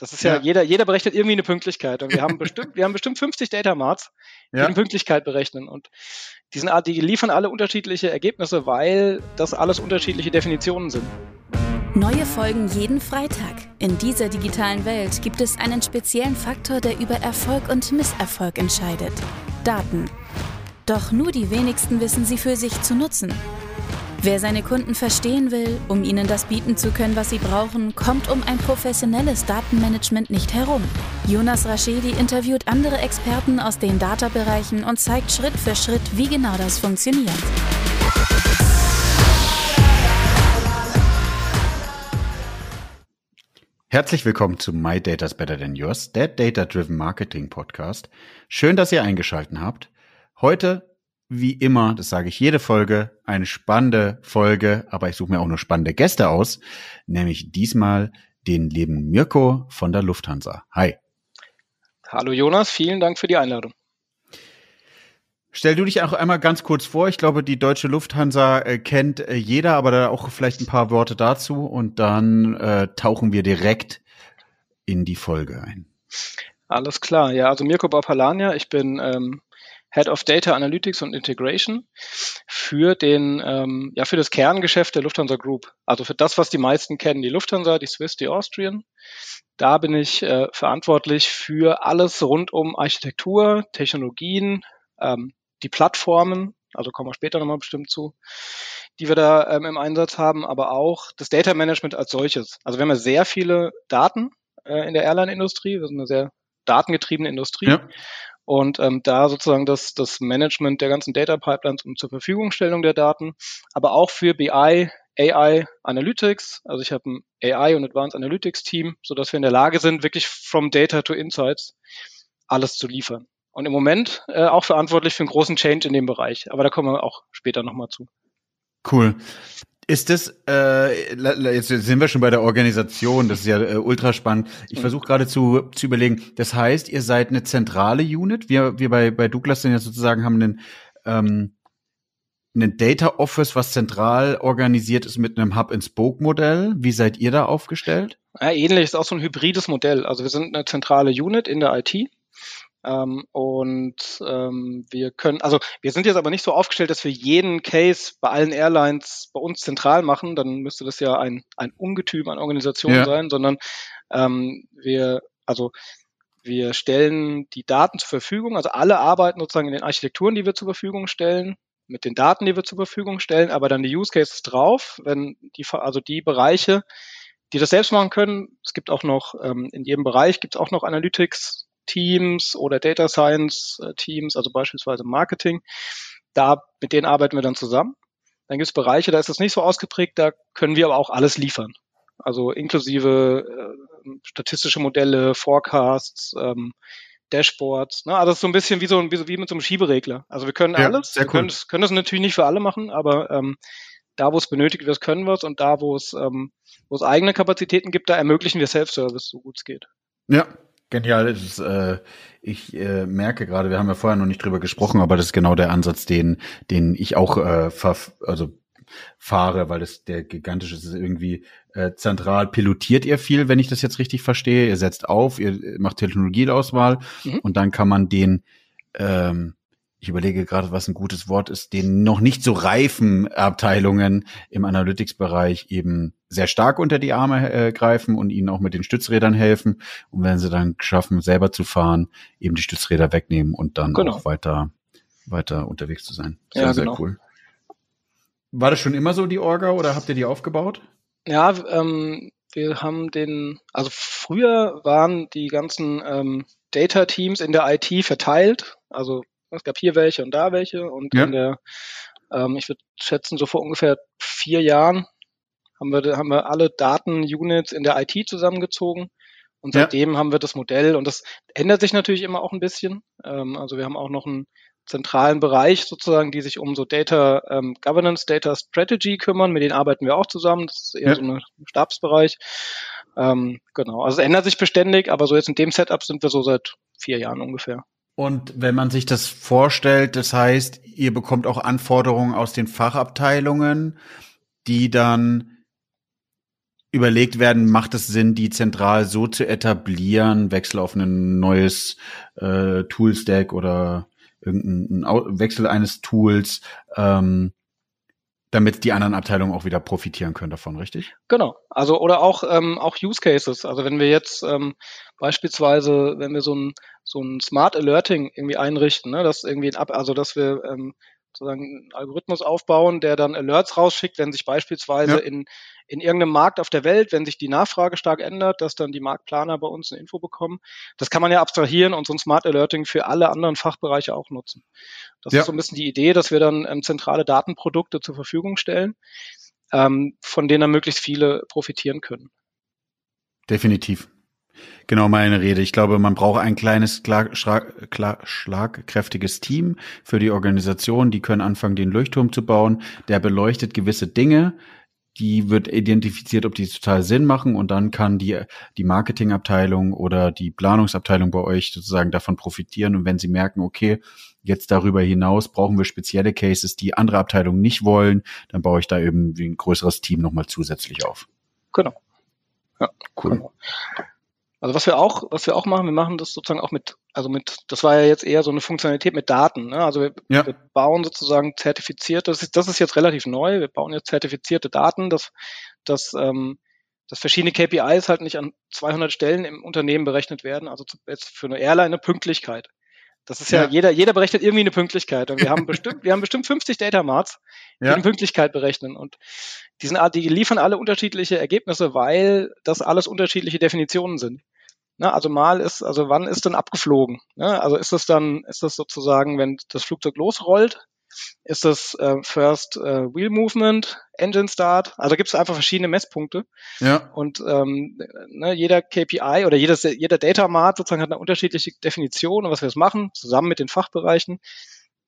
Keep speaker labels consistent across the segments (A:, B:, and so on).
A: Das ist ja, ja, jeder, jeder berechnet irgendwie eine Pünktlichkeit. Und wir haben bestimmt, wir haben bestimmt 50 Data Marts, die ja. eine Pünktlichkeit berechnen. Und die, sind, die liefern alle unterschiedliche Ergebnisse, weil das alles unterschiedliche Definitionen sind.
B: Neue Folgen jeden Freitag. In dieser digitalen Welt gibt es einen speziellen Faktor, der über Erfolg und Misserfolg entscheidet. Daten. Doch nur die wenigsten wissen sie für sich zu nutzen. Wer seine Kunden verstehen will, um ihnen das bieten zu können, was sie brauchen, kommt um ein professionelles Datenmanagement nicht herum. Jonas Raschedi interviewt andere Experten aus den Data-Bereichen und zeigt Schritt für Schritt, wie genau das funktioniert.
C: Herzlich willkommen zu My Data's Better Than Yours, der Data-Driven Marketing Podcast. Schön, dass ihr eingeschalten habt. Heute wie immer, das sage ich jede Folge, eine spannende Folge, aber ich suche mir auch nur spannende Gäste aus, nämlich diesmal den lieben Mirko von der Lufthansa. Hi.
A: Hallo Jonas, vielen Dank für die Einladung.
C: Stell du dich auch einmal ganz kurz vor. Ich glaube, die deutsche Lufthansa äh, kennt äh, jeder, aber da auch vielleicht ein paar Worte dazu und dann äh, tauchen wir direkt in die Folge ein.
A: Alles klar. Ja, also Mirko Bapalania, ich bin ähm, Head of Data Analytics und Integration für den, ähm, ja, für das Kerngeschäft der Lufthansa Group. Also für das, was die meisten kennen, die Lufthansa, die Swiss, die Austrian. Da bin ich äh, verantwortlich für alles rund um Architektur, Technologien, ähm, die Plattformen, also kommen wir später nochmal bestimmt zu, die wir da ähm, im Einsatz haben, aber auch das Data Management als solches. Also wir haben ja sehr viele Daten äh, in der Airline-Industrie, wir sind eine sehr datengetriebene Industrie. Ja und ähm, da sozusagen das, das Management der ganzen Data Pipelines und zur Verfügungstellung der Daten, aber auch für BI, AI Analytics. Also ich habe ein AI und Advanced Analytics Team, so dass wir in der Lage sind, wirklich from Data to Insights alles zu liefern. Und im Moment äh, auch verantwortlich für einen großen Change in dem Bereich. Aber da kommen wir auch später nochmal zu.
C: Cool. Ist das, äh, jetzt sind wir schon bei der Organisation, das ist ja äh, ultra spannend. Ich versuche gerade zu, zu überlegen, das heißt, ihr seid eine zentrale Unit. Wir, wir bei, bei Douglas sind ja sozusagen haben einen, ähm, einen Data Office, was zentral organisiert ist mit einem Hub-and-Spoke-Modell. Wie seid ihr da aufgestellt?
A: Ja, ähnlich ist auch so ein hybrides Modell. Also wir sind eine zentrale Unit in der IT ähm, und ähm, wir können, also wir sind jetzt aber nicht so aufgestellt, dass wir jeden Case bei allen Airlines bei uns zentral machen, dann müsste das ja ein, ein Ungetüm an Organisation ja. sein, sondern ähm, wir, also wir stellen die Daten zur Verfügung, also alle arbeiten sozusagen in den Architekturen, die wir zur Verfügung stellen, mit den Daten, die wir zur Verfügung stellen, aber dann die Use Cases drauf, wenn die, also die Bereiche, die das selbst machen können. Es gibt auch noch, ähm, in jedem Bereich gibt es auch noch Analytics, Teams oder Data Science äh, Teams, also beispielsweise Marketing. Da, mit denen arbeiten wir dann zusammen. Dann gibt es Bereiche, da ist das nicht so ausgeprägt, da können wir aber auch alles liefern. Also inklusive äh, statistische Modelle, Forecasts, ähm, Dashboards. Ne? Also so ein bisschen wie so wie, wie mit so einem Schieberegler. Also wir können ja, alles. Wir cool. können, das, können das natürlich nicht für alle machen, aber ähm, da, wo es benötigt wird, können wir es und da, wo es, ähm, wo es eigene Kapazitäten gibt, da ermöglichen wir Self-Service, so gut es geht.
C: Ja, Genial, ist, äh, ich äh, merke gerade, wir haben ja vorher noch nicht drüber gesprochen, aber das ist genau der Ansatz, den, den ich auch äh, also fahre, weil das der gigantische ist irgendwie äh, zentral pilotiert ihr viel, wenn ich das jetzt richtig verstehe. Ihr setzt auf, ihr macht Technologieauswahl mhm. und dann kann man den ähm, ich überlege gerade, was ein gutes Wort ist, den noch nicht so reifen Abteilungen im Analytics-Bereich eben sehr stark unter die Arme äh, greifen und ihnen auch mit den Stützrädern helfen. Und wenn sie dann schaffen, selber zu fahren, eben die Stützräder wegnehmen und dann genau. auch weiter, weiter unterwegs zu sein. Sehr, ja, genau. sehr cool. War das schon immer so die Orga oder habt ihr die aufgebaut?
A: Ja, ähm, wir haben den, also früher waren die ganzen ähm, Data-Teams in der IT verteilt. Also es gab hier welche und da welche und ja. in der, ähm, ich würde schätzen, so vor ungefähr vier Jahren haben wir, haben wir alle Datenunits in der IT zusammengezogen. Und seitdem ja. haben wir das Modell und das ändert sich natürlich immer auch ein bisschen. Ähm, also wir haben auch noch einen zentralen Bereich sozusagen, die sich um so Data ähm, Governance, Data Strategy kümmern. Mit denen arbeiten wir auch zusammen. Das ist eher ja. so ein Stabsbereich. Ähm, genau. Also es ändert sich beständig, aber so jetzt in dem Setup sind wir so seit vier Jahren ungefähr.
C: Und wenn man sich das vorstellt, das heißt, ihr bekommt auch Anforderungen aus den Fachabteilungen, die dann überlegt werden, macht es Sinn, die zentral so zu etablieren, Wechsel auf ein neues äh, Toolstack oder irgendein Wechsel eines Tools, ähm, damit die anderen Abteilungen auch wieder profitieren können davon, richtig?
A: Genau. Also oder auch ähm, auch Use Cases. Also wenn wir jetzt ähm, beispielsweise, wenn wir so ein so ein Smart Alerting irgendwie einrichten, ne, dass irgendwie ein Ab also dass wir ähm, sozusagen einen Algorithmus aufbauen, der dann Alerts rausschickt, wenn sich beispielsweise ja. in, in irgendeinem Markt auf der Welt, wenn sich die Nachfrage stark ändert, dass dann die Marktplaner bei uns eine Info bekommen. Das kann man ja abstrahieren und so ein Smart Alerting für alle anderen Fachbereiche auch nutzen. Das ja. ist so ein bisschen die Idee, dass wir dann ähm, zentrale Datenprodukte zur Verfügung stellen, ähm, von denen dann möglichst viele profitieren können.
C: Definitiv. Genau meine Rede. Ich glaube, man braucht ein kleines, klar, schlag, klar, schlagkräftiges Team für die Organisation. Die können anfangen, den Leuchtturm zu bauen. Der beleuchtet gewisse Dinge. Die wird identifiziert, ob die total Sinn machen. Und dann kann die, die Marketingabteilung oder die Planungsabteilung bei euch sozusagen davon profitieren. Und wenn sie merken, okay, jetzt darüber hinaus brauchen wir spezielle Cases, die andere Abteilungen nicht wollen, dann baue ich da eben ein größeres Team nochmal zusätzlich auf.
A: Genau. Ja, cool. Genau. Also was wir auch, was wir auch machen, wir machen das sozusagen auch mit, also mit, das war ja jetzt eher so eine Funktionalität mit Daten. Ne? Also wir, ja. wir bauen sozusagen zertifizierte, das ist, das ist jetzt relativ neu, wir bauen jetzt zertifizierte Daten, dass, dass, ähm, dass verschiedene KPIs halt nicht an 200 Stellen im Unternehmen berechnet werden. Also jetzt für eine Airline eine Pünktlichkeit. Das ist ja, ja, jeder, jeder berechnet irgendwie eine Pünktlichkeit. Und wir haben bestimmt, wir haben bestimmt 50 Data Marts, die ja. eine Pünktlichkeit berechnen. Und die sind, die liefern alle unterschiedliche Ergebnisse, weil das alles unterschiedliche Definitionen sind. Ne, also mal ist, also wann ist denn abgeflogen? Ne, also ist das dann, ist das sozusagen, wenn das Flugzeug losrollt? Ist das äh, First äh, Wheel Movement, Engine Start? Also gibt es einfach verschiedene Messpunkte. Ja. Und ähm, ne, jeder KPI oder jedes, jeder Data Mart sozusagen hat eine unterschiedliche Definition und was wir jetzt machen, zusammen mit den Fachbereichen.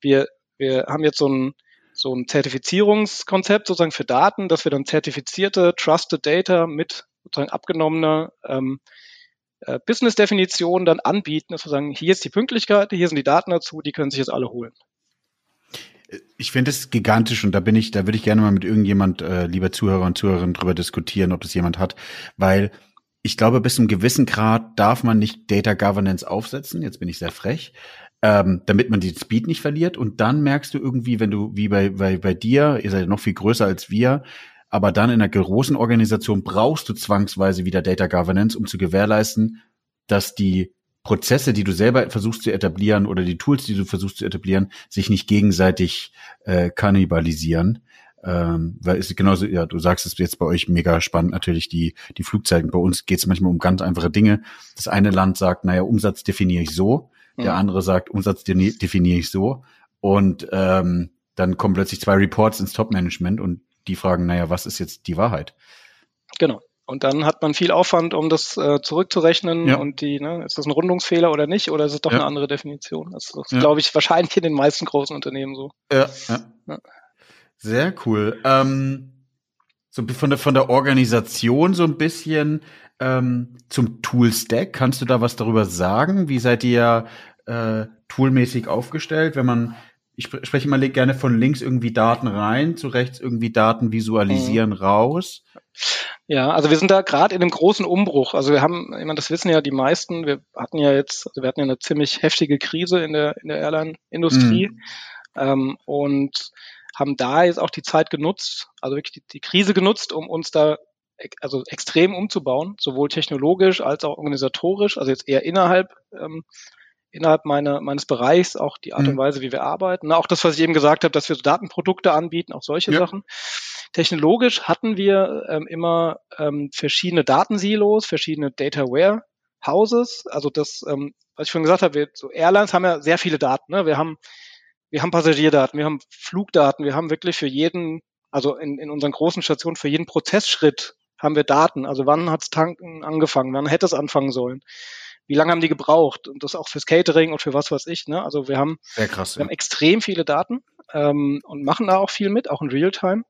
A: Wir, wir haben jetzt so ein, so ein Zertifizierungskonzept sozusagen für Daten, dass wir dann zertifizierte, trusted Data mit sozusagen abgenommener ähm, äh, Business-Definition dann anbieten, dass wir sagen, hier ist die Pünktlichkeit, hier sind die Daten dazu, die können sich jetzt alle holen.
C: Ich finde es gigantisch und da bin ich, da würde ich gerne mal mit irgendjemand, äh, lieber Zuhörer und Zuhörerinnen, drüber diskutieren, ob das jemand hat, weil ich glaube, bis zu einem gewissen Grad darf man nicht Data Governance aufsetzen. Jetzt bin ich sehr frech, ähm, damit man den Speed nicht verliert. Und dann merkst du irgendwie, wenn du, wie bei, bei, bei dir, ihr seid noch viel größer als wir, aber dann in einer großen Organisation brauchst du zwangsweise wieder Data Governance, um zu gewährleisten, dass die Prozesse, die du selber versuchst zu etablieren oder die Tools, die du versuchst zu etablieren, sich nicht gegenseitig äh, kannibalisieren. Ähm, weil es ist genauso, ja, du sagst es jetzt bei euch mega spannend, natürlich die, die Flugzeiten. Bei uns geht es manchmal um ganz einfache Dinge. Das eine Land sagt, naja, Umsatz definiere ich so, mhm. der andere sagt, Umsatz definiere ich so. Und ähm, dann kommen plötzlich zwei Reports ins Top-Management und die fragen, naja, was ist jetzt die Wahrheit?
A: Genau. Und dann hat man viel Aufwand, um das äh, zurückzurechnen ja. und die, ne, ist das ein Rundungsfehler oder nicht, oder ist es doch ja. eine andere Definition? Das ist, ja. glaube ich, wahrscheinlich in den meisten großen Unternehmen so. Ja.
C: Sehr cool. Ähm, so von der, von der Organisation so ein bisschen ähm, zum Tool-Stack. Kannst du da was darüber sagen? Wie seid ihr äh, toolmäßig aufgestellt, wenn man ich spreche mal gerne von links irgendwie Daten rein, zu rechts irgendwie Daten visualisieren mhm. raus.
A: Ja, also wir sind da gerade in einem großen Umbruch. Also wir haben, ich meine, das wissen ja die meisten, wir hatten ja jetzt, also wir hatten ja eine ziemlich heftige Krise in der, in der Airline-Industrie mhm. ähm, und haben da jetzt auch die Zeit genutzt, also wirklich die, die Krise genutzt, um uns da also extrem umzubauen, sowohl technologisch als auch organisatorisch, also jetzt eher innerhalb ähm, innerhalb meiner, meines Bereichs, auch die Art und mhm. Weise, wie wir arbeiten. Auch das, was ich eben gesagt habe, dass wir so Datenprodukte anbieten, auch solche ja. Sachen. Technologisch hatten wir ähm, immer ähm, verschiedene Datensilos, verschiedene Data Warehouses. Also das, ähm, was ich schon gesagt habe, wir, so Airlines haben ja sehr viele Daten. Ne? Wir haben wir haben Passagierdaten, wir haben Flugdaten, wir haben wirklich für jeden, also in, in unseren großen Stationen, für jeden Prozessschritt haben wir Daten. Also wann hat's Tanken angefangen, wann hätte es anfangen sollen wie lange haben die gebraucht? Und das auch fürs Catering und für was weiß ich. Ne? Also wir haben, krass, wir ja. haben extrem viele Daten ähm, und machen da auch viel mit, auch in Realtime.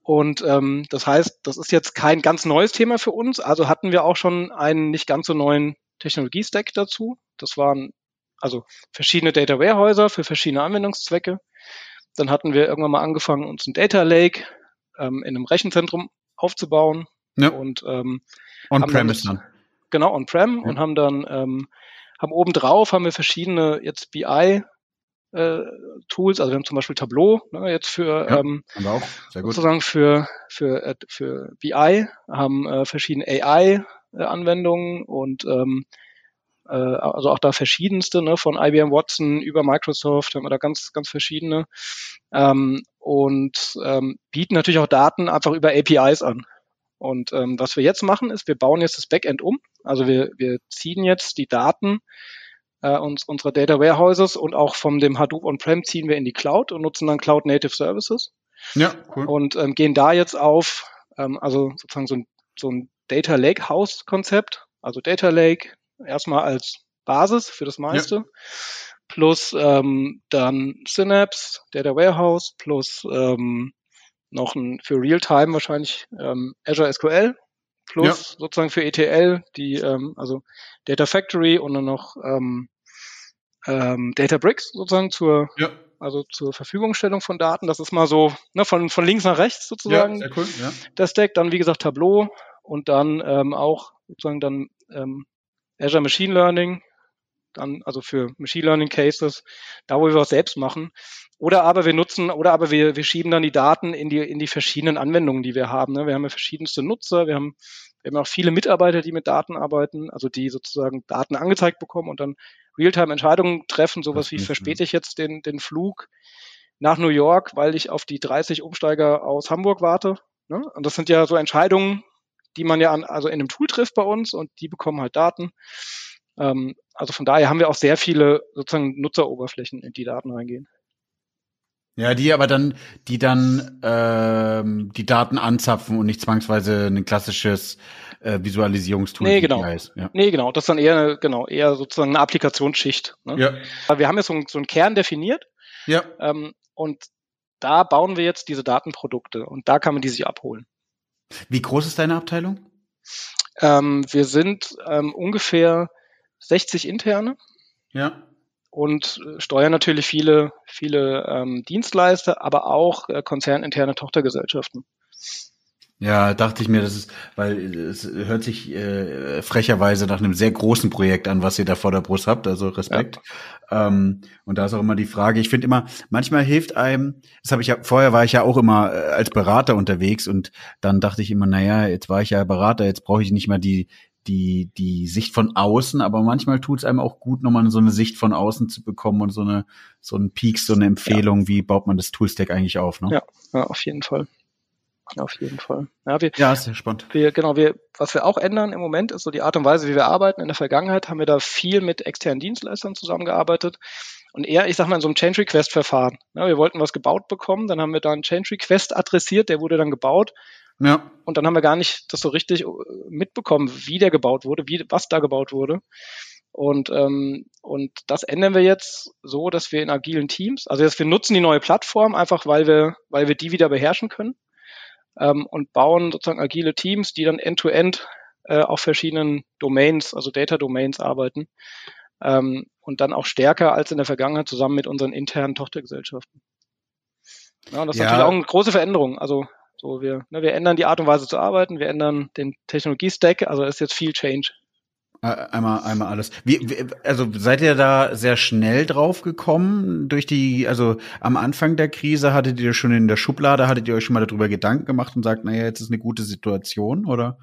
A: Und ähm, das heißt, das ist jetzt kein ganz neues Thema für uns. Also hatten wir auch schon einen nicht ganz so neuen Technologie-Stack dazu. Das waren also verschiedene Data Warehäuser für verschiedene Anwendungszwecke. Dann hatten wir irgendwann mal angefangen, uns ein Data Lake ähm, in einem Rechenzentrum aufzubauen. Ja. Und ähm,
C: On-Premise dann.
A: Genau, On-Prem ja. und haben dann ähm, haben obendrauf haben wir verschiedene jetzt BI äh, Tools, also wir haben zum Beispiel Tableau ne, jetzt für ja, ähm, sozusagen für für äh, für BI haben äh, verschiedene AI äh, Anwendungen und ähm, äh, also auch da verschiedenste, ne, von IBM Watson über Microsoft haben wir da ganz, ganz verschiedene ähm, und ähm, bieten natürlich auch Daten einfach über APIs an. Und ähm, was wir jetzt machen, ist, wir bauen jetzt das Backend um. Also wir, wir ziehen jetzt die Daten äh, uns, unserer Data Warehouses und auch von dem Hadoop On-Prem ziehen wir in die Cloud und nutzen dann Cloud Native Services.
C: Ja, cool.
A: Und ähm, gehen da jetzt auf, ähm, also sozusagen so ein, so ein Data Lake House Konzept, also Data Lake erstmal als Basis für das meiste, ja. plus ähm, dann Synapse, Data Warehouse, plus ähm, noch ein für Realtime wahrscheinlich ähm, Azure SQL, plus ja. sozusagen für ETL die ähm, also Data Factory und dann noch ähm, ähm, Databricks sozusagen zur ja. also zur Verfügungstellung von Daten. Das ist mal so ne, von von links nach rechts sozusagen. Ja, sehr cool, ja. Der Stack, dann wie gesagt Tableau und dann ähm, auch sozusagen dann ähm, Azure Machine Learning, dann also für Machine Learning Cases, da wo wir was selbst machen. Oder aber wir nutzen, oder aber wir, wir schieben dann die Daten in die, in die verschiedenen Anwendungen, die wir haben. Ne? Wir haben ja verschiedenste Nutzer, wir haben, wir haben auch viele Mitarbeiter, die mit Daten arbeiten, also die sozusagen Daten angezeigt bekommen und dann Realtime Entscheidungen treffen, sowas wie verspäte ich jetzt den, den Flug nach New York, weil ich auf die 30 Umsteiger aus Hamburg warte. Ne? Und das sind ja so Entscheidungen, die man ja an, also in einem Tool trifft bei uns und die bekommen halt Daten. Ähm, also von daher haben wir auch sehr viele sozusagen Nutzeroberflächen, in die Daten reingehen.
C: Ja, die aber dann, die dann ähm, die Daten anzapfen und nicht zwangsweise ein klassisches äh, Visualisierungstool.
A: Nee, genau. Ja. Nee, genau. Das ist dann eher, genau, eher sozusagen eine Applikationsschicht. Ne? Ja. Wir haben jetzt so, ein, so einen Kern definiert.
C: Ja.
A: Ähm, und da bauen wir jetzt diese Datenprodukte und da kann man die sich abholen.
C: Wie groß ist deine Abteilung?
A: Ähm, wir sind ähm, ungefähr 60 interne.
C: Ja.
A: Und äh, steuern natürlich viele, viele ähm, Dienstleister, aber auch äh, konzerninterne Tochtergesellschaften.
C: Ja, dachte ich mir, das ist, weil es hört sich äh, frecherweise nach einem sehr großen Projekt an, was ihr da vor der Brust habt, also Respekt. Ja. Ähm, und da ist auch immer die Frage, ich finde immer, manchmal hilft einem, das habe ich ja, vorher war ich ja auch immer äh, als Berater unterwegs und dann dachte ich immer, naja, jetzt war ich ja Berater, jetzt brauche ich nicht mal die, die, die Sicht von außen, aber manchmal tut es einem auch gut, nochmal so eine Sicht von außen zu bekommen und so eine, so ein Peaks, so eine Empfehlung, ja. wie baut man das Toolstack eigentlich auf, ne?
A: Ja, ja auf jeden Fall. Auf jeden Fall. Ja, wir,
C: ja, sehr spannend.
A: Wir, genau, wir, was wir auch ändern im Moment ist so die Art und Weise, wie wir arbeiten. In der Vergangenheit haben wir da viel mit externen Dienstleistern zusammengearbeitet und eher, ich sag mal, in so einem Change Request Verfahren. Ja, wir wollten was gebaut bekommen, dann haben wir da einen Change Request adressiert, der wurde dann gebaut.
C: Ja.
A: Und dann haben wir gar nicht das so richtig äh, mitbekommen, wie der gebaut wurde, wie, was da gebaut wurde. Und, ähm, und das ändern wir jetzt so, dass wir in agilen Teams, also jetzt wir nutzen die neue Plattform einfach, weil wir, weil wir die wieder beherrschen können ähm, und bauen sozusagen agile Teams, die dann end-to-end -End, äh, auf verschiedenen Domains, also Data Domains arbeiten ähm, und dann auch stärker als in der Vergangenheit zusammen mit unseren internen Tochtergesellschaften. Ja, das ist ja. natürlich auch eine große Veränderung. Also so wir, ne, wir ändern die Art und Weise zu arbeiten, wir ändern den Technologie-Stack, also ist jetzt viel Change.
C: Einmal, einmal alles. Wie, wie, also seid ihr da sehr schnell drauf gekommen durch die, also am Anfang der Krise hattet ihr schon in der Schublade, hattet ihr euch schon mal darüber Gedanken gemacht und sagt, naja, jetzt ist eine gute Situation, oder?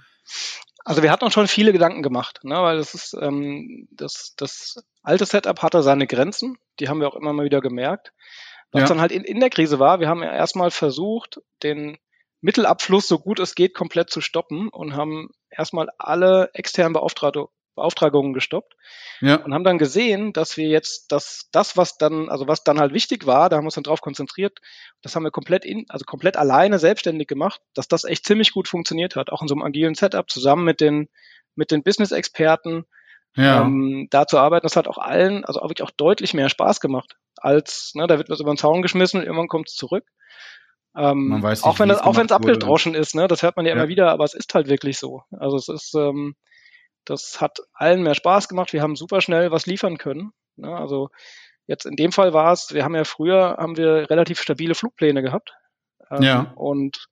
A: Also wir hatten uns schon viele Gedanken gemacht, ne, weil das ist, ähm, das, das alte Setup hatte seine Grenzen, die haben wir auch immer mal wieder gemerkt. Was ja. dann halt in, in der Krise war, wir haben ja erstmal versucht, den Mittelabfluss so gut es geht komplett zu stoppen und haben erstmal alle externen Beauftragte, Beauftragungen gestoppt ja. und haben dann gesehen, dass wir jetzt das, das, was dann, also was dann halt wichtig war, da haben wir uns dann drauf konzentriert, das haben wir komplett in, also komplett alleine selbstständig gemacht, dass das echt ziemlich gut funktioniert hat, auch in so einem agilen Setup zusammen mit den, mit den Business-Experten, ja. ähm, da zu arbeiten. Das hat auch allen, also auch wirklich auch deutlich mehr Spaß gemacht, als, ne, da wird was über den Zaun geschmissen und irgendwann kommt es zurück. Ähm, Man weiß nicht, auch wenn das, auch wenn es abgedroschen ist, ne, das hört man ja, ja, immer wieder, aber es ist halt wirklich so. Also es ist, ähm, das hat allen mehr Spaß gemacht. Wir haben super schnell was liefern können. Ne? Also jetzt in dem Fall war es, wir haben ja früher, haben wir relativ stabile Flugpläne gehabt.
C: Ähm, ja.
A: Und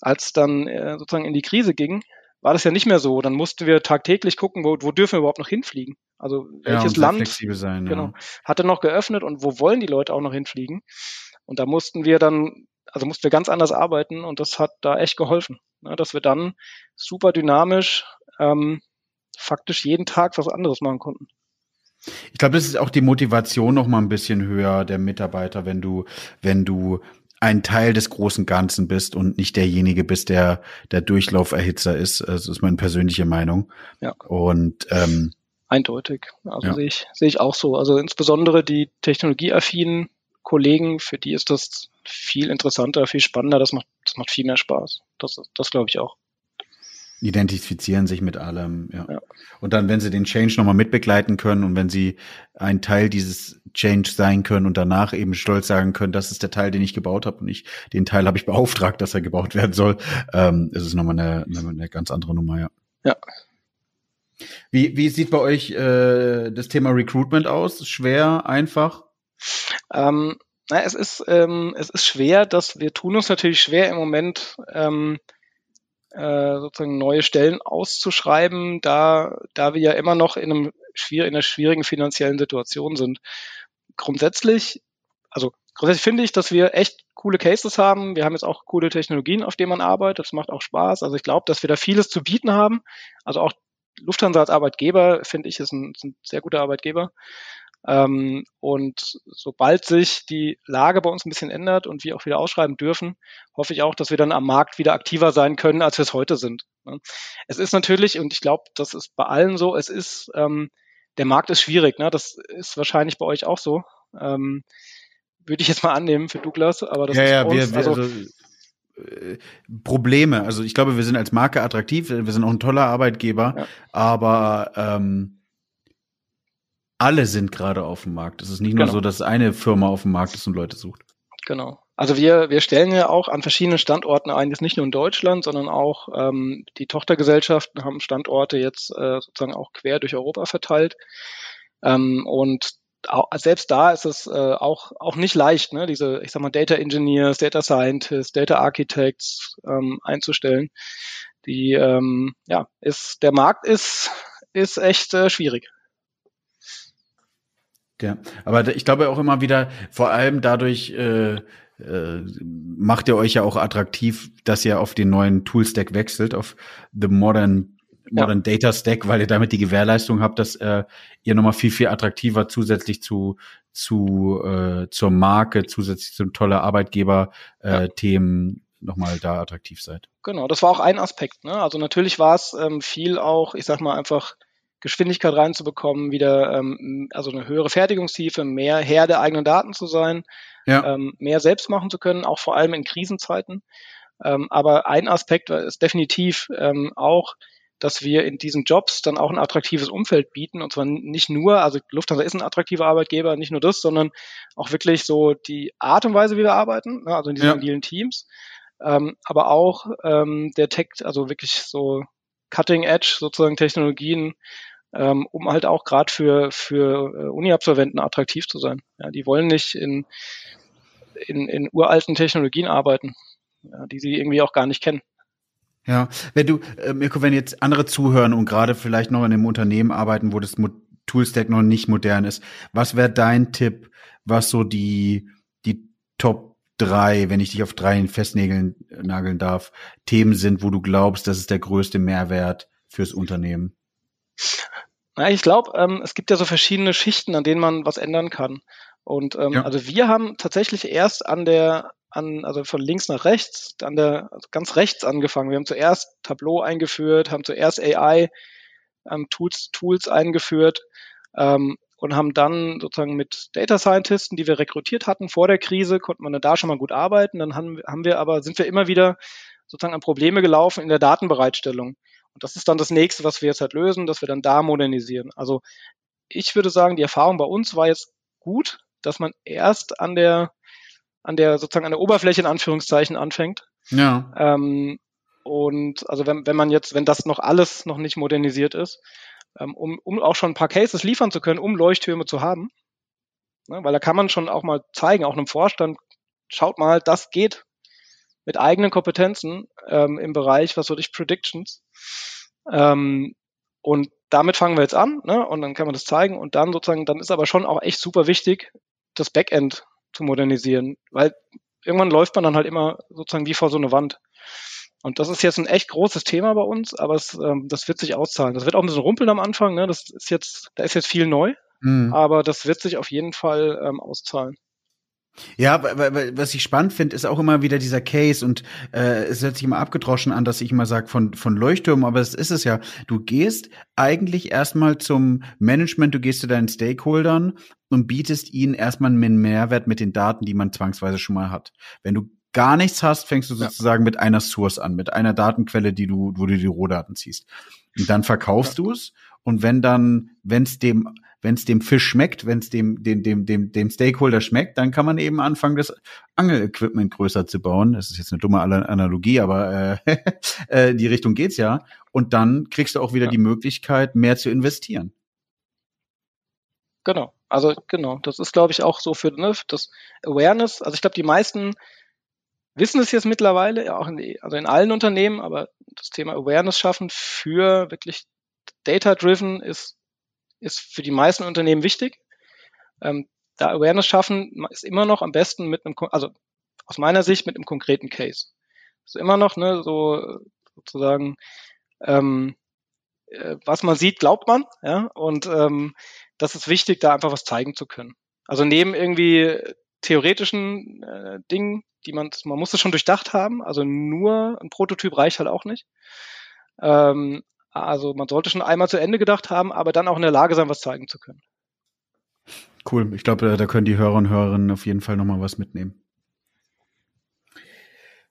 A: als dann äh, sozusagen in die Krise ging, war das ja nicht mehr so. Dann mussten wir tagtäglich gucken, wo, wo dürfen wir überhaupt noch hinfliegen. Also welches
C: ja,
A: Land
C: sein,
A: genau, hatte noch geöffnet und wo wollen die Leute auch noch hinfliegen? Und da mussten wir dann, also mussten wir ganz anders arbeiten und das hat da echt geholfen, ne, dass wir dann super dynamisch ähm, faktisch jeden Tag was anderes machen konnten.
C: Ich glaube, das ist auch die Motivation noch mal ein bisschen höher der Mitarbeiter, wenn du, wenn du ein Teil des großen Ganzen bist und nicht derjenige bist, der der Durchlauferhitzer ist. Das ist meine persönliche Meinung.
A: Ja.
C: Und ähm,
A: eindeutig. Also ja. sehe ich sehe ich auch so. Also insbesondere die technologieaffinen Kollegen, für die ist das viel interessanter, viel spannender. Das macht das macht viel mehr Spaß. Das das glaube ich auch
C: identifizieren sich mit allem, ja. ja. Und dann, wenn sie den Change nochmal mitbegleiten können und wenn sie ein Teil dieses Change sein können und danach eben stolz sagen können, das ist der Teil, den ich gebaut habe und ich, den Teil habe ich beauftragt, dass er gebaut werden soll, ähm, ist es nochmal eine, eine, eine ganz andere Nummer, ja.
A: Ja.
C: Wie, wie sieht bei euch äh, das Thema Recruitment aus? Schwer, einfach?
A: Ähm, na, es ist, ähm, es ist schwer, dass wir tun uns natürlich schwer im Moment, ähm, äh, sozusagen neue Stellen auszuschreiben, da, da wir ja immer noch in, einem in einer schwierigen finanziellen Situation sind. Grundsätzlich, also grundsätzlich finde ich, dass wir echt coole Cases haben. Wir haben jetzt auch coole Technologien, auf denen man arbeitet. Das macht auch Spaß. Also ich glaube, dass wir da vieles zu bieten haben. Also auch Lufthansa als Arbeitgeber, finde ich, ist ein, ist ein sehr guter Arbeitgeber. Ähm, und sobald sich die Lage bei uns ein bisschen ändert und wir auch wieder ausschreiben dürfen, hoffe ich auch, dass wir dann am Markt wieder aktiver sein können, als wir es heute sind. Ne? Es ist natürlich, und ich glaube, das ist bei allen so, es ist, ähm, der Markt ist schwierig, ne? das ist wahrscheinlich bei euch auch so. Ähm, würde ich jetzt mal annehmen für Douglas, aber das
C: ja,
A: ist
C: ja,
A: uns,
C: wir, wir, also, also äh, Probleme. Also ich glaube, wir sind als Marke attraktiv, wir sind auch ein toller Arbeitgeber, ja. aber ähm, alle sind gerade auf dem Markt. Es ist nicht nur genau. so, dass eine Firma auf dem Markt ist und Leute sucht.
A: Genau. Also wir, wir stellen ja auch an verschiedenen Standorten ein, jetzt nicht nur in Deutschland, sondern auch ähm, die Tochtergesellschaften haben Standorte jetzt äh, sozusagen auch quer durch Europa verteilt. Ähm, und auch, selbst da ist es äh, auch, auch nicht leicht, ne, diese, ich sag mal, Data Engineers, Data Scientists, Data Architects ähm, einzustellen. Die, ähm, ja, ist, der Markt ist, ist echt äh, schwierig.
C: Ja, aber ich glaube auch immer wieder, vor allem dadurch äh, äh, macht ihr euch ja auch attraktiv, dass ihr auf den neuen Toolstack wechselt, auf the modern modern ja. Data Stack, weil ihr damit die Gewährleistung habt, dass äh, ihr nochmal viel viel attraktiver zusätzlich zu zu äh, zur Marke, zusätzlich zum tolle Arbeitgeber äh, ja. Themen nochmal da attraktiv seid.
A: Genau, das war auch ein Aspekt. Ne? Also natürlich war es ähm, viel auch, ich sag mal einfach Geschwindigkeit reinzubekommen, wieder ähm, also eine höhere Fertigungstiefe, mehr Herr der eigenen Daten zu sein, ja. ähm, mehr selbst machen zu können, auch vor allem in Krisenzeiten. Ähm, aber ein Aspekt ist definitiv ähm, auch, dass wir in diesen Jobs dann auch ein attraktives Umfeld bieten. Und zwar nicht nur, also Lufthansa ist ein attraktiver Arbeitgeber, nicht nur das, sondern auch wirklich so die Art und Weise, wie wir arbeiten, ne, also in diesen ja. agilen Teams. Ähm, aber auch ähm, der Tech, also wirklich so Cutting Edge sozusagen Technologien, ähm, um halt auch gerade für, für äh, Uni-Absolventen attraktiv zu sein. Ja, die wollen nicht in, in, in uralten Technologien arbeiten, ja, die sie irgendwie auch gar nicht kennen.
C: Ja, wenn du, äh, Mirko, wenn jetzt andere zuhören und gerade vielleicht noch in einem Unternehmen arbeiten, wo das Mo Toolstack noch nicht modern ist, was wäre dein Tipp, was so die, die Top drei, wenn ich dich auf drei festnageln nageln darf, Themen sind, wo du glaubst, das ist der größte Mehrwert fürs Unternehmen?
A: Na, ich glaube, ähm, es gibt ja so verschiedene Schichten, an denen man was ändern kann. Und ähm, ja. also wir haben tatsächlich erst an der, an, also von links nach rechts, an der, also ganz rechts angefangen. Wir haben zuerst Tableau eingeführt, haben zuerst AI ähm, Tools, Tools eingeführt ähm, und haben dann sozusagen mit Data Scientisten, die wir rekrutiert hatten vor der Krise, konnten wir da schon mal gut arbeiten. Dann haben, haben wir aber, sind wir immer wieder sozusagen an Probleme gelaufen in der Datenbereitstellung. Und das ist dann das nächste, was wir jetzt halt lösen, dass wir dann da modernisieren. Also ich würde sagen, die Erfahrung bei uns war jetzt gut, dass man erst an der, an der sozusagen an der Oberfläche in Anführungszeichen anfängt.
C: Ja.
A: Ähm, und also wenn, wenn man jetzt, wenn das noch alles noch nicht modernisiert ist, ähm, um, um auch schon ein paar Cases liefern zu können, um Leuchttürme zu haben, ne, weil da kann man schon auch mal zeigen, auch einem Vorstand, schaut mal, das geht. Mit eigenen Kompetenzen ähm, im Bereich, was würde ich, Predictions. Ähm, und damit fangen wir jetzt an, ne? Und dann kann man das zeigen und dann sozusagen, dann ist aber schon auch echt super wichtig, das Backend zu modernisieren, weil irgendwann läuft man dann halt immer sozusagen wie vor so eine Wand. Und das ist jetzt ein echt großes Thema bei uns, aber es, ähm, das wird sich auszahlen. Das wird auch ein bisschen rumpeln am Anfang, ne? Das ist jetzt, da ist jetzt viel neu, mhm. aber das wird sich auf jeden Fall ähm, auszahlen.
C: Ja, was ich spannend finde, ist auch immer wieder dieser Case und äh, es hört sich immer abgedroschen an, dass ich immer sage von, von Leuchtturm, aber es ist es ja. Du gehst eigentlich erstmal zum Management, du gehst zu deinen Stakeholdern und bietest ihnen erstmal einen Mehrwert mit den Daten, die man zwangsweise schon mal hat. Wenn du gar nichts hast, fängst du sozusagen ja. mit einer Source an, mit einer Datenquelle, die du, wo du die Rohdaten ziehst. Und dann verkaufst ja. du es. Und wenn dann, wenn es dem wenn es dem Fisch schmeckt, wenn es dem, dem, dem, dem, dem Stakeholder schmeckt, dann kann man eben anfangen, das Angelequipment größer zu bauen. Das ist jetzt eine dumme Analogie, aber äh, äh, die Richtung geht's ja. Und dann kriegst du auch wieder ja. die Möglichkeit, mehr zu investieren.
A: Genau. Also genau, das ist, glaube ich, auch so für ne, das Awareness. Also ich glaube, die meisten wissen es jetzt mittlerweile, auch in, also in allen Unternehmen, aber das Thema Awareness schaffen für wirklich Data-Driven ist ist für die meisten Unternehmen wichtig. Ähm, da Awareness schaffen ist immer noch am besten mit einem, also aus meiner Sicht mit einem konkreten Case. ist immer noch ne, so sozusagen, ähm, äh, was man sieht, glaubt man, ja, und ähm, das ist wichtig, da einfach was zeigen zu können. Also neben irgendwie theoretischen äh, Dingen, die man, man muss es schon durchdacht haben, also nur ein Prototyp reicht halt auch nicht. Ähm, also man sollte schon einmal zu Ende gedacht haben, aber dann auch in der Lage sein, was zeigen zu können.
C: Cool. Ich glaube, da können die Hörer und Hörerinnen auf jeden Fall nochmal was mitnehmen.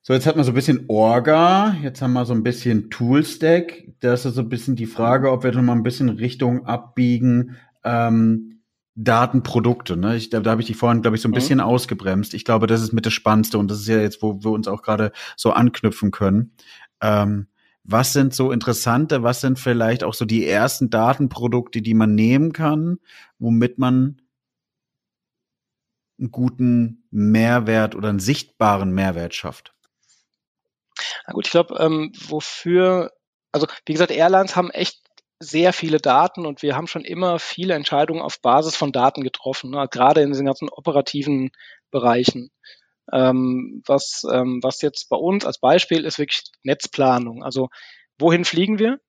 C: So, jetzt hat man so ein bisschen Orga, jetzt haben wir so ein bisschen Toolstack. Das ist so ein bisschen die Frage, ob wir nochmal ein bisschen Richtung abbiegen, ähm, Datenprodukte. Ne? Ich, da, da habe ich die vorhin, glaube ich, so ein mhm. bisschen ausgebremst. Ich glaube, das ist mit das Spannendste und das ist ja jetzt, wo wir uns auch gerade so anknüpfen können. Ähm, was sind so interessante, was sind vielleicht auch so die ersten Datenprodukte, die man nehmen kann, womit man einen guten Mehrwert oder einen sichtbaren Mehrwert schafft?
A: Na gut, ich glaube, ähm, wofür, also wie gesagt, Airlines haben echt sehr viele Daten und wir haben schon immer viele Entscheidungen auf Basis von Daten getroffen, ne? gerade in diesen ganzen operativen Bereichen. Ähm, was, ähm, was jetzt bei uns als Beispiel ist wirklich Netzplanung. Also wohin fliegen wir?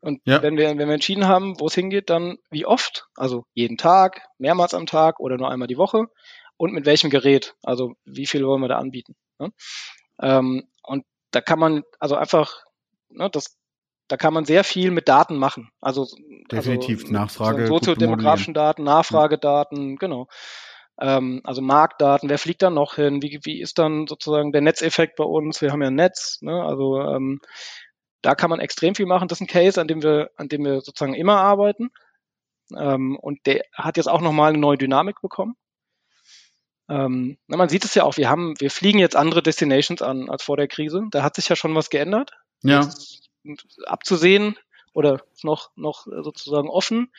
A: Und ja. wenn, wir, wenn wir entschieden haben, wo es hingeht, dann wie oft? Also jeden Tag, mehrmals am Tag oder nur einmal die Woche und mit welchem Gerät? Also wie viel wollen wir da anbieten? Ne? Ähm, und da kann man also einfach, ne, das, da kann man sehr viel mit Daten machen. Also
C: definitiv also, Nachfrage,
A: soziodemografischen Daten, Nachfragedaten, genau. Ähm, also Marktdaten, wer fliegt da noch hin? Wie, wie ist dann sozusagen der Netzeffekt bei uns? Wir haben ja ein Netz, ne? also ähm, da kann man extrem viel machen. Das ist ein Case, an dem wir, an dem wir sozusagen immer arbeiten. Ähm, und der hat jetzt auch nochmal eine neue Dynamik bekommen. Ähm, na, man sieht es ja auch, wir haben, wir fliegen jetzt andere Destinations an als vor der Krise. Da hat sich ja schon was geändert.
C: Ja.
A: Abzusehen oder noch, noch sozusagen offen,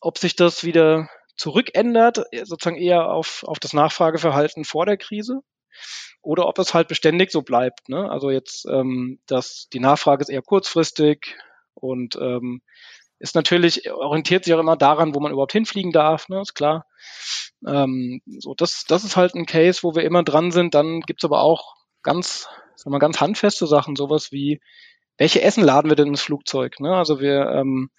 A: ob sich das wieder zurückändert, sozusagen eher auf, auf das Nachfrageverhalten vor der Krise oder ob es halt beständig so bleibt. Ne? Also jetzt, ähm, dass die Nachfrage ist eher kurzfristig und ähm, ist natürlich, orientiert sich auch immer daran, wo man überhaupt hinfliegen darf, ne? ist klar. Ähm, so, das, das ist halt ein Case, wo wir immer dran sind. Dann gibt's aber auch ganz, sagen wir, ganz handfeste Sachen, sowas wie, welche Essen laden wir denn ins Flugzeug? Ne? Also wir ähm,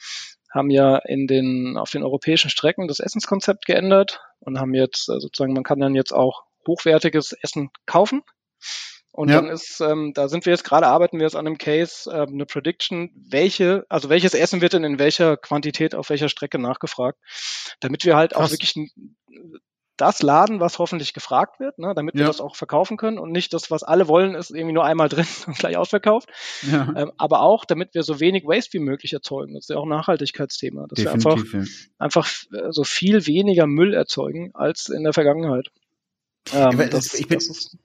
A: haben ja in den, auf den europäischen Strecken das Essenskonzept geändert und haben jetzt äh, sozusagen, man kann dann jetzt auch hochwertiges Essen kaufen. Und ja. dann ist, ähm, da sind wir jetzt gerade, arbeiten wir jetzt an einem Case, äh, eine Prediction, welche, also welches Essen wird denn in welcher Quantität auf welcher Strecke nachgefragt, damit wir halt Krass. auch wirklich das laden, was hoffentlich gefragt wird, ne, damit wir das auch verkaufen können und nicht das, was alle wollen, ist irgendwie nur einmal drin und gleich ausverkauft. Ja. Ähm, aber auch, damit wir so wenig Waste wie möglich erzeugen. Das ist ja auch ein Nachhaltigkeitsthema. Dass Definitiv, wir einfach, ja. einfach äh, so viel weniger Müll erzeugen als in der Vergangenheit.
C: Ähm, das, ich, bin,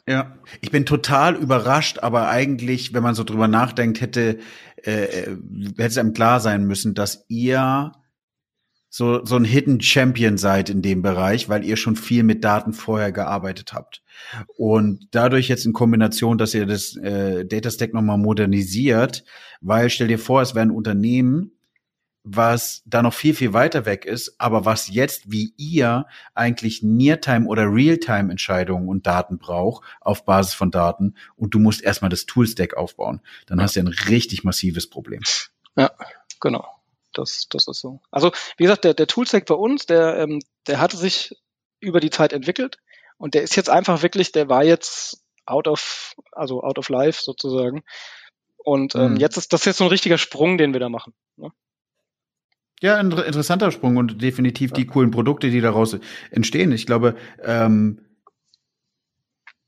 C: ja, ich bin total überrascht, aber eigentlich, wenn man so drüber nachdenkt, hätte, äh, äh hätte es einem klar sein müssen, dass ihr so, so ein Hidden Champion seid in dem Bereich, weil ihr schon viel mit Daten vorher gearbeitet habt. Und dadurch jetzt in Kombination, dass ihr das äh, Data Stack nochmal modernisiert, weil stell dir vor, es wäre ein Unternehmen, was da noch viel, viel weiter weg ist, aber was jetzt wie ihr eigentlich Near-Time oder Real-Time-Entscheidungen und Daten braucht auf Basis von Daten und du musst erstmal das Tool-Stack aufbauen. Dann ja. hast du ein richtig massives Problem.
A: Ja, genau. Das, das ist so. Also, wie gesagt, der, der Toolstack bei uns, der, ähm, der hatte sich über die Zeit entwickelt und der ist jetzt einfach wirklich, der war jetzt out of, also out of life sozusagen. Und ähm, mhm. jetzt ist das jetzt so ein richtiger Sprung, den wir da machen. Ne?
C: Ja, ein interessanter Sprung und definitiv ja. die coolen Produkte, die daraus entstehen. Ich glaube, ähm,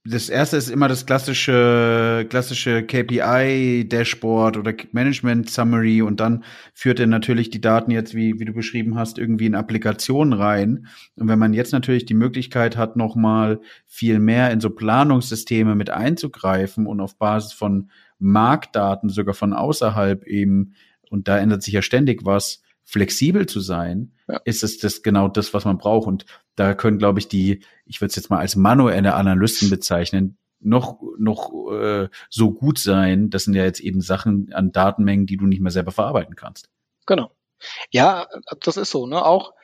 C: das erste ist immer das klassische, klassische KPI-Dashboard oder Management Summary und dann führt er natürlich die Daten jetzt, wie, wie du beschrieben hast, irgendwie in Applikationen rein. Und wenn man jetzt natürlich die Möglichkeit hat, nochmal viel mehr in so Planungssysteme mit einzugreifen und auf Basis von Marktdaten, sogar von außerhalb eben, und da ändert sich ja ständig was, flexibel zu sein, ja. ist es das genau das, was man braucht. Und da können, glaube ich, die, ich würde es jetzt mal als manuelle Analysten bezeichnen, noch noch äh, so gut sein. Das sind ja jetzt eben Sachen an Datenmengen, die du nicht mehr selber verarbeiten kannst.
A: Genau. Ja, das ist so. Ne? Auch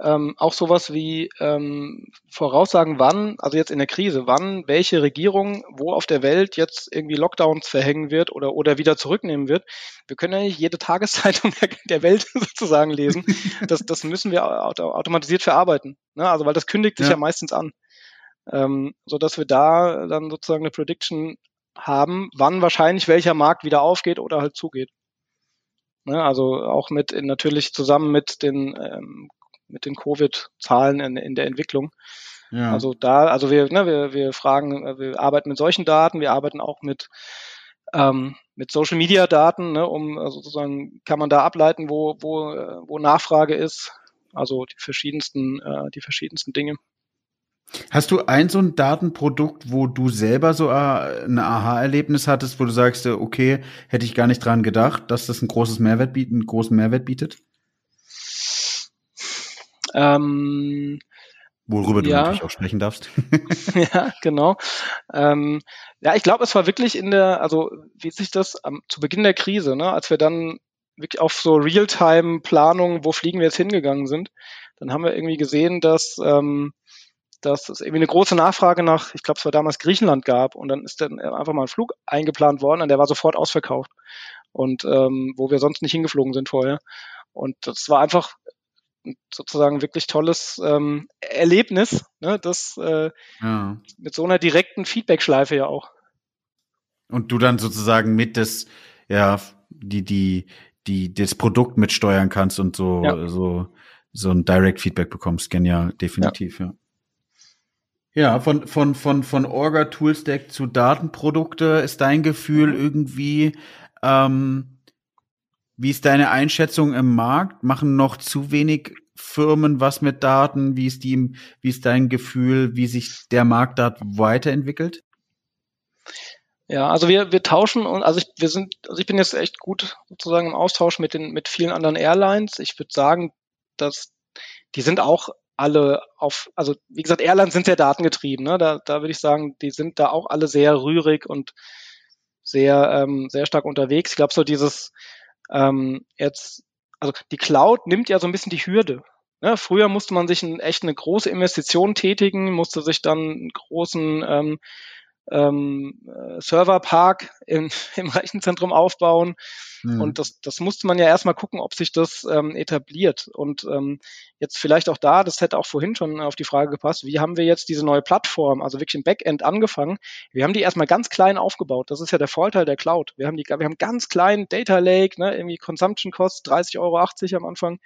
A: ähm, auch sowas wie ähm, Voraussagen, wann, also jetzt in der Krise, wann welche Regierung wo auf der Welt jetzt irgendwie Lockdowns verhängen wird oder, oder wieder zurücknehmen wird. Wir können ja nicht jede Tageszeitung der, Welt sozusagen lesen. Das, das müssen wir auto, automatisiert verarbeiten. Ne? Also weil das kündigt sich ja, ja meistens an. Ähm, so dass wir da dann sozusagen eine Prediction haben, wann wahrscheinlich welcher Markt wieder aufgeht oder halt zugeht. Ne? Also auch mit in, natürlich zusammen mit den ähm, mit den Covid-Zahlen in, in der Entwicklung. Ja. Also da, also wir, ne, wir, wir fragen, äh, wir arbeiten mit solchen Daten, wir arbeiten auch mit ähm, mit Social Media Daten, ne, um also sozusagen kann man da ableiten, wo wo äh, wo Nachfrage ist, also die verschiedensten äh, die verschiedensten Dinge.
C: Hast du ein so ein Datenprodukt, wo du selber so äh, ein Aha-Erlebnis hattest, wo du sagst, okay, hätte ich gar nicht dran gedacht, dass das ein großes Mehrwert bietet, einen großen Mehrwert bietet?
A: Ähm,
C: Worüber du ja. natürlich auch sprechen darfst.
A: ja, genau. Ähm, ja, ich glaube, es war wirklich in der, also wie sich das am, zu Beginn der Krise, ne, als wir dann wirklich auf so Realtime-Planung, wo fliegen wir jetzt hingegangen sind, dann haben wir irgendwie gesehen, dass, ähm, dass es irgendwie eine große Nachfrage nach, ich glaube, es war damals Griechenland gab und dann ist dann einfach mal ein Flug eingeplant worden und der war sofort ausverkauft und ähm, wo wir sonst nicht hingeflogen sind vorher. Und das war einfach sozusagen wirklich tolles ähm, Erlebnis, ne? das äh, ja. mit so einer direkten Feedback-Schleife ja auch.
C: Und du dann sozusagen mit das, ja, die, die, die, das Produkt mitsteuern kannst und so, ja. so, so ein Direct Feedback bekommst. Genial, definitiv, ja. ja. Ja, von, von, von, von Orga Toolstack zu Datenprodukte ist dein Gefühl mhm. irgendwie, ähm, wie ist deine Einschätzung im Markt? Machen noch zu wenig Firmen was mit Daten? Wie ist die, wie ist dein Gefühl, wie sich der Markt da weiterentwickelt?
A: Ja, also wir, wir tauschen und also ich, wir sind, also ich bin jetzt echt gut sozusagen im Austausch mit den, mit vielen anderen Airlines. Ich würde sagen, dass die sind auch alle auf, also wie gesagt, Airlines sind sehr datengetrieben, ne? Da, da würde ich sagen, die sind da auch alle sehr rührig und sehr, ähm, sehr stark unterwegs. Ich glaube, so dieses, ähm, jetzt, also die Cloud nimmt ja so ein bisschen die Hürde. Ne? Früher musste man sich ein, echt eine große Investition tätigen, musste sich dann einen großen ähm, ähm, äh, Serverpark im, im Rechenzentrum aufbauen. Mhm. Und das, das musste man ja erstmal gucken, ob sich das ähm, etabliert. Und ähm, jetzt vielleicht auch da, das hätte auch vorhin schon auf die Frage gepasst, wie haben wir jetzt diese neue Plattform, also wirklich im Backend angefangen? Wir haben die erstmal ganz klein aufgebaut. Das ist ja der Vorteil der Cloud. Wir haben die, wir haben ganz klein Data Lake, ne, irgendwie Consumption Cost 30,80 Euro am Anfang,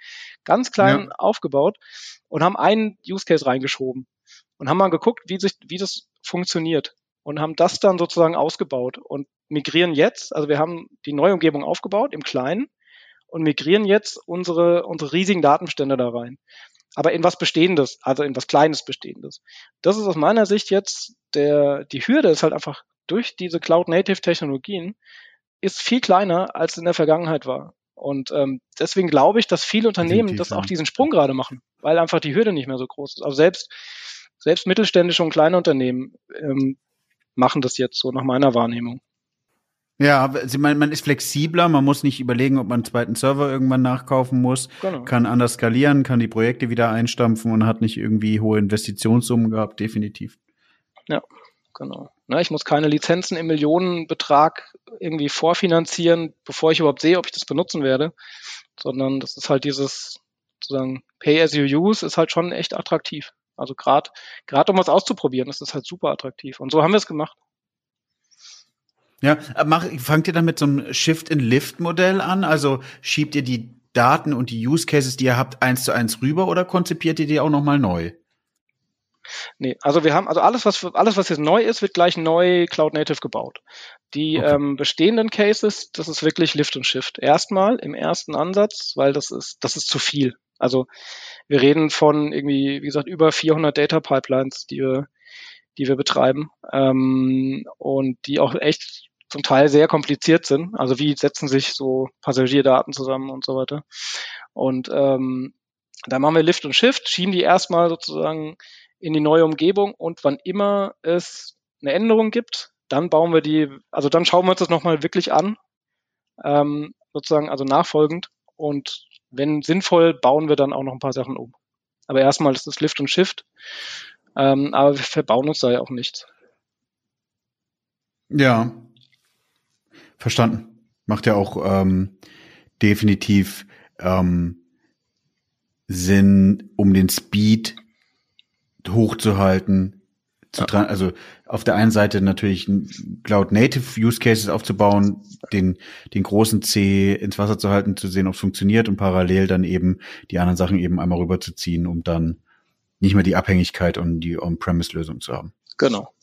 A: ganz klein ja. aufgebaut und haben einen Use Case reingeschoben und haben mal geguckt, wie sich, wie das funktioniert und haben das dann sozusagen ausgebaut und migrieren jetzt, also wir haben die neue Umgebung aufgebaut im Kleinen und migrieren jetzt unsere, unsere riesigen Datenbestände da rein. Aber in was Bestehendes, also in was Kleines Bestehendes. Das ist aus meiner Sicht jetzt der, die Hürde ist halt einfach durch diese Cloud-Native-Technologien ist viel kleiner, als in der Vergangenheit war. Und ähm, deswegen glaube ich, dass viele Unternehmen das auch diesen Sprung gerade machen, weil einfach die Hürde nicht mehr so groß ist. Also selbst, selbst mittelständische und kleine Unternehmen ähm, machen das jetzt so nach meiner Wahrnehmung.
C: Ja, man, man ist flexibler, man muss nicht überlegen, ob man einen zweiten Server irgendwann nachkaufen muss, genau. kann anders skalieren, kann die Projekte wieder einstampfen und hat nicht irgendwie hohe Investitionssummen gehabt, definitiv.
A: Ja, genau. Na, ich muss keine Lizenzen im Millionenbetrag irgendwie vorfinanzieren, bevor ich überhaupt sehe, ob ich das benutzen werde, sondern das ist halt dieses sozusagen Pay as you use ist halt schon echt attraktiv. Also gerade gerade um was auszuprobieren, ist das halt super attraktiv. Und so haben wir es gemacht.
C: Ja, mach, fangt ihr dann mit so einem Shift-in-Lift-Modell an? Also schiebt ihr die Daten und die Use Cases, die ihr habt, eins zu eins rüber oder konzipiert ihr die auch nochmal neu?
A: Nee, also wir haben, also alles, was alles, was jetzt neu ist, wird gleich neu Cloud Native gebaut. Die okay. ähm, bestehenden Cases, das ist wirklich Lift und Shift. Erstmal im ersten Ansatz, weil das ist, das ist zu viel. Also wir reden von irgendwie, wie gesagt, über 400 Data Pipelines, die wir, die wir betreiben ähm, und die auch echt zum Teil sehr kompliziert sind. Also wie setzen sich so Passagierdaten zusammen und so weiter. Und ähm, da machen wir Lift und Shift, schieben die erstmal sozusagen in die neue Umgebung und wann immer es eine Änderung gibt, dann bauen wir die, also dann schauen wir uns das nochmal wirklich an, ähm, sozusagen also nachfolgend und wenn sinnvoll, bauen wir dann auch noch ein paar Sachen um. Aber erstmal ist es Lift und Shift, ähm, aber wir verbauen uns da ja auch nichts.
C: Ja, Verstanden. Macht ja auch ähm, definitiv ähm, Sinn, um den Speed hochzuhalten. Zu ja. Also auf der einen Seite natürlich Cloud Native Use Cases aufzubauen, den, den großen C ins Wasser zu halten, zu sehen, ob es funktioniert und parallel dann eben die anderen Sachen eben einmal rüberzuziehen, um dann nicht mehr die Abhängigkeit und die On-Premise-Lösung zu haben.
A: Genau.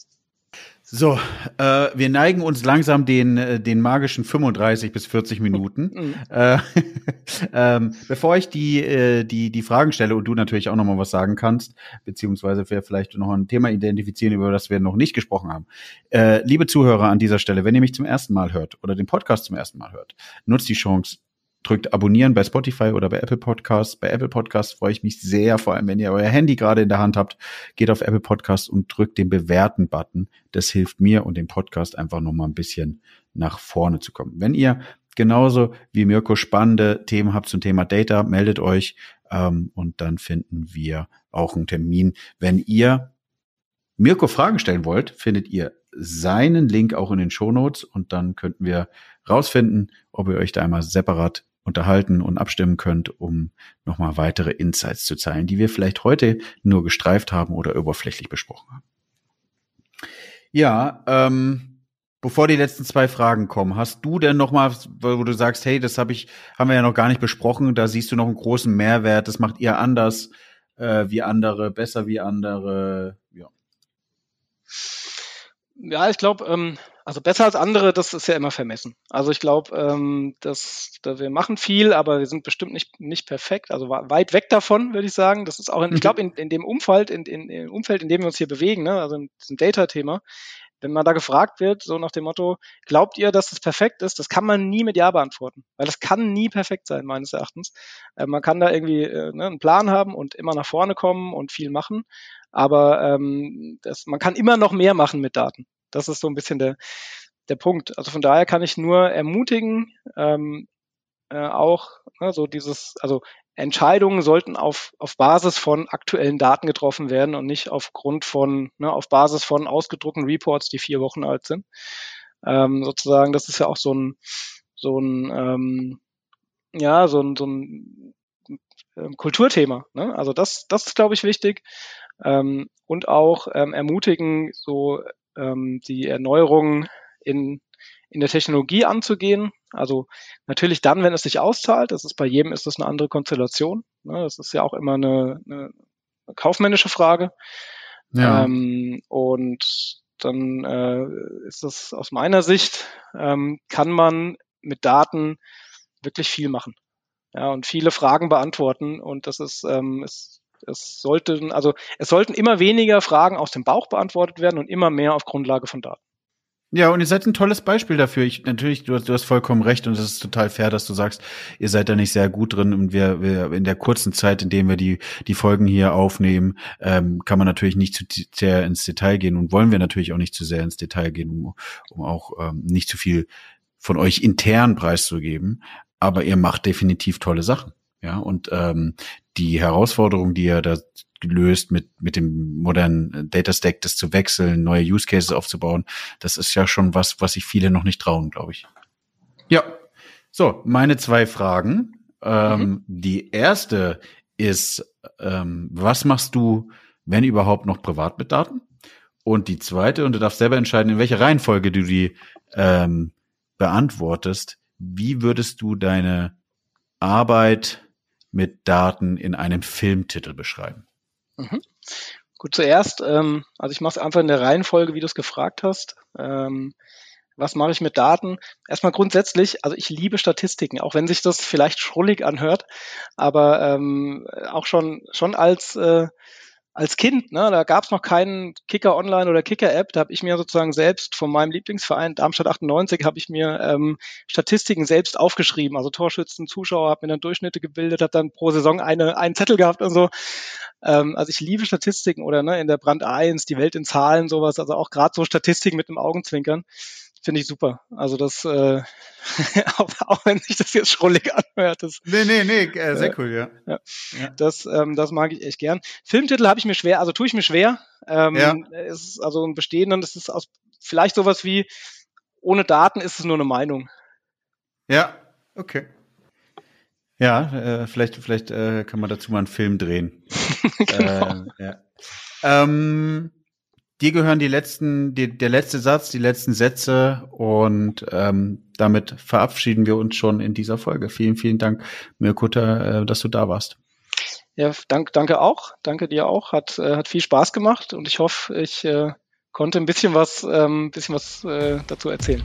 C: So, äh, wir neigen uns langsam den, äh, den magischen 35 bis 40 Minuten. Mhm. Äh, ähm, bevor ich die, äh, die, die Fragen stelle und du natürlich auch noch mal was sagen kannst, beziehungsweise wir vielleicht noch ein Thema identifizieren, über das wir noch nicht gesprochen haben. Äh, liebe Zuhörer an dieser Stelle, wenn ihr mich zum ersten Mal hört oder den Podcast zum ersten Mal hört, nutzt die Chance, drückt abonnieren bei Spotify oder bei Apple Podcasts. Bei Apple Podcasts freue ich mich sehr, vor allem wenn ihr euer Handy gerade in der Hand habt, geht auf Apple Podcasts und drückt den bewerten Button. Das hilft mir und dem Podcast einfach noch mal ein bisschen nach vorne zu kommen. Wenn ihr genauso wie Mirko spannende Themen habt zum Thema Data, meldet euch ähm, und dann finden wir auch einen Termin. Wenn ihr Mirko Fragen stellen wollt, findet ihr seinen Link auch in den Show Notes und dann könnten wir rausfinden, ob ihr euch da einmal separat unterhalten und abstimmen könnt, um nochmal weitere Insights zu zeigen, die wir vielleicht heute nur gestreift haben oder oberflächlich besprochen haben. Ja, ähm, bevor die letzten zwei Fragen kommen, hast du denn noch mal, wo du sagst, hey, das habe ich, haben wir ja noch gar nicht besprochen, da siehst du noch einen großen Mehrwert, das macht ihr anders äh, wie andere, besser wie andere, ja.
A: Ja, ich glaube, ähm, also besser als andere, das ist ja immer vermessen. Also ich glaube, ähm, dass, dass wir machen viel, aber wir sind bestimmt nicht, nicht perfekt. Also weit weg davon, würde ich sagen. Das ist auch, in, ich glaube, in, in dem Umfeld, in, in, im Umfeld, in dem wir uns hier bewegen, ne, also in diesem Data-Thema, wenn man da gefragt wird, so nach dem Motto, glaubt ihr, dass das perfekt ist? Das kann man nie mit Ja beantworten, weil das kann nie perfekt sein, meines Erachtens. Äh, man kann da irgendwie äh, ne, einen Plan haben und immer nach vorne kommen und viel machen, aber ähm, das, man kann immer noch mehr machen mit Daten. Das ist so ein bisschen der, der Punkt. Also von daher kann ich nur ermutigen, ähm, äh, auch ne, so dieses, also Entscheidungen sollten auf, auf Basis von aktuellen Daten getroffen werden und nicht aufgrund von, ne, auf Basis von ausgedruckten Reports, die vier Wochen alt sind. Ähm, sozusagen, das ist ja auch so ein, so ein, ähm, ja, so ein, so ein ähm, Kulturthema. Ne? Also das, das ist, glaube ich, wichtig. Ähm, und auch ähm, ermutigen, so ähm, die Erneuerung in, in der Technologie anzugehen. Also natürlich dann, wenn es sich auszahlt. Das ist bei jedem ist das eine andere Konstellation. Ne? Das ist ja auch immer eine, eine kaufmännische Frage. Ja. Ähm, und dann äh, ist das aus meiner Sicht, ähm, kann man mit Daten wirklich viel machen. Ja, und viele Fragen beantworten. Und das ist, ähm, ist es sollten, also es sollten immer weniger Fragen aus dem Bauch beantwortet werden und immer mehr auf Grundlage von Daten.
C: Ja, und ihr seid ein tolles Beispiel dafür. Ich, natürlich, du hast, du hast vollkommen recht und es ist total fair, dass du sagst, ihr seid da nicht sehr gut drin und wir, wir in der kurzen Zeit, in der wir die, die Folgen hier aufnehmen, ähm, kann man natürlich nicht zu sehr ins Detail gehen und wollen wir natürlich auch nicht zu sehr ins Detail gehen, um, um auch ähm, nicht zu viel von euch intern preiszugeben. Aber ihr macht definitiv tolle Sachen. Ja, und ähm, die Herausforderung, die ihr da gelöst mit, mit dem modernen Data Stack, das zu wechseln, neue Use Cases aufzubauen. Das ist ja schon was, was sich viele noch nicht trauen, glaube ich. Ja. So, meine zwei Fragen. Ähm, mhm. Die erste ist, ähm, was machst du, wenn überhaupt noch privat mit Daten? Und die zweite, und du darfst selber entscheiden, in welcher Reihenfolge du die ähm, beantwortest, wie würdest du deine Arbeit mit Daten in einem Filmtitel beschreiben?
A: Mhm. Gut, zuerst, ähm, also ich mache es einfach in der Reihenfolge, wie du es gefragt hast. Ähm, was mache ich mit Daten? Erstmal grundsätzlich, also ich liebe Statistiken, auch wenn sich das vielleicht schrullig anhört, aber ähm, auch schon schon als äh, als Kind, ne, da gab es noch keinen Kicker Online oder Kicker App, da habe ich mir sozusagen selbst von meinem Lieblingsverein Darmstadt 98 habe ich mir ähm, Statistiken selbst aufgeschrieben, also Torschützen, Zuschauer, habe mir dann Durchschnitte gebildet, habe dann pro Saison eine einen Zettel gehabt und so. Ähm, also ich liebe Statistiken oder ne, in der Brand 1, die Welt in Zahlen, sowas, also auch gerade so Statistiken mit dem Augenzwinkern finde ich super. Also das, äh, auch, auch wenn sich das jetzt schrullig anhört. Das,
C: nee, nee, nee, äh, sehr cool, ja.
A: ja. ja. Das, ähm, das mag ich echt gern. Filmtitel habe ich mir schwer, also tue ich mir schwer. Ähm, ja. Ist also ein bestehenden, das ist aus, vielleicht sowas wie, ohne Daten ist es nur eine Meinung.
C: Ja, okay. Ja, äh, vielleicht, vielleicht äh, kann man dazu mal einen Film drehen. genau. äh, ja. Ähm, Dir gehören die letzten, die, der letzte Satz, die letzten Sätze und ähm, damit verabschieden wir uns schon in dieser Folge. Vielen, vielen Dank, Mirkuta, äh, dass du da warst.
A: Ja, dank, danke auch. Danke dir auch. Hat, äh, hat viel Spaß gemacht und ich hoffe, ich äh, konnte ein bisschen was, ähm, bisschen was äh, dazu erzählen.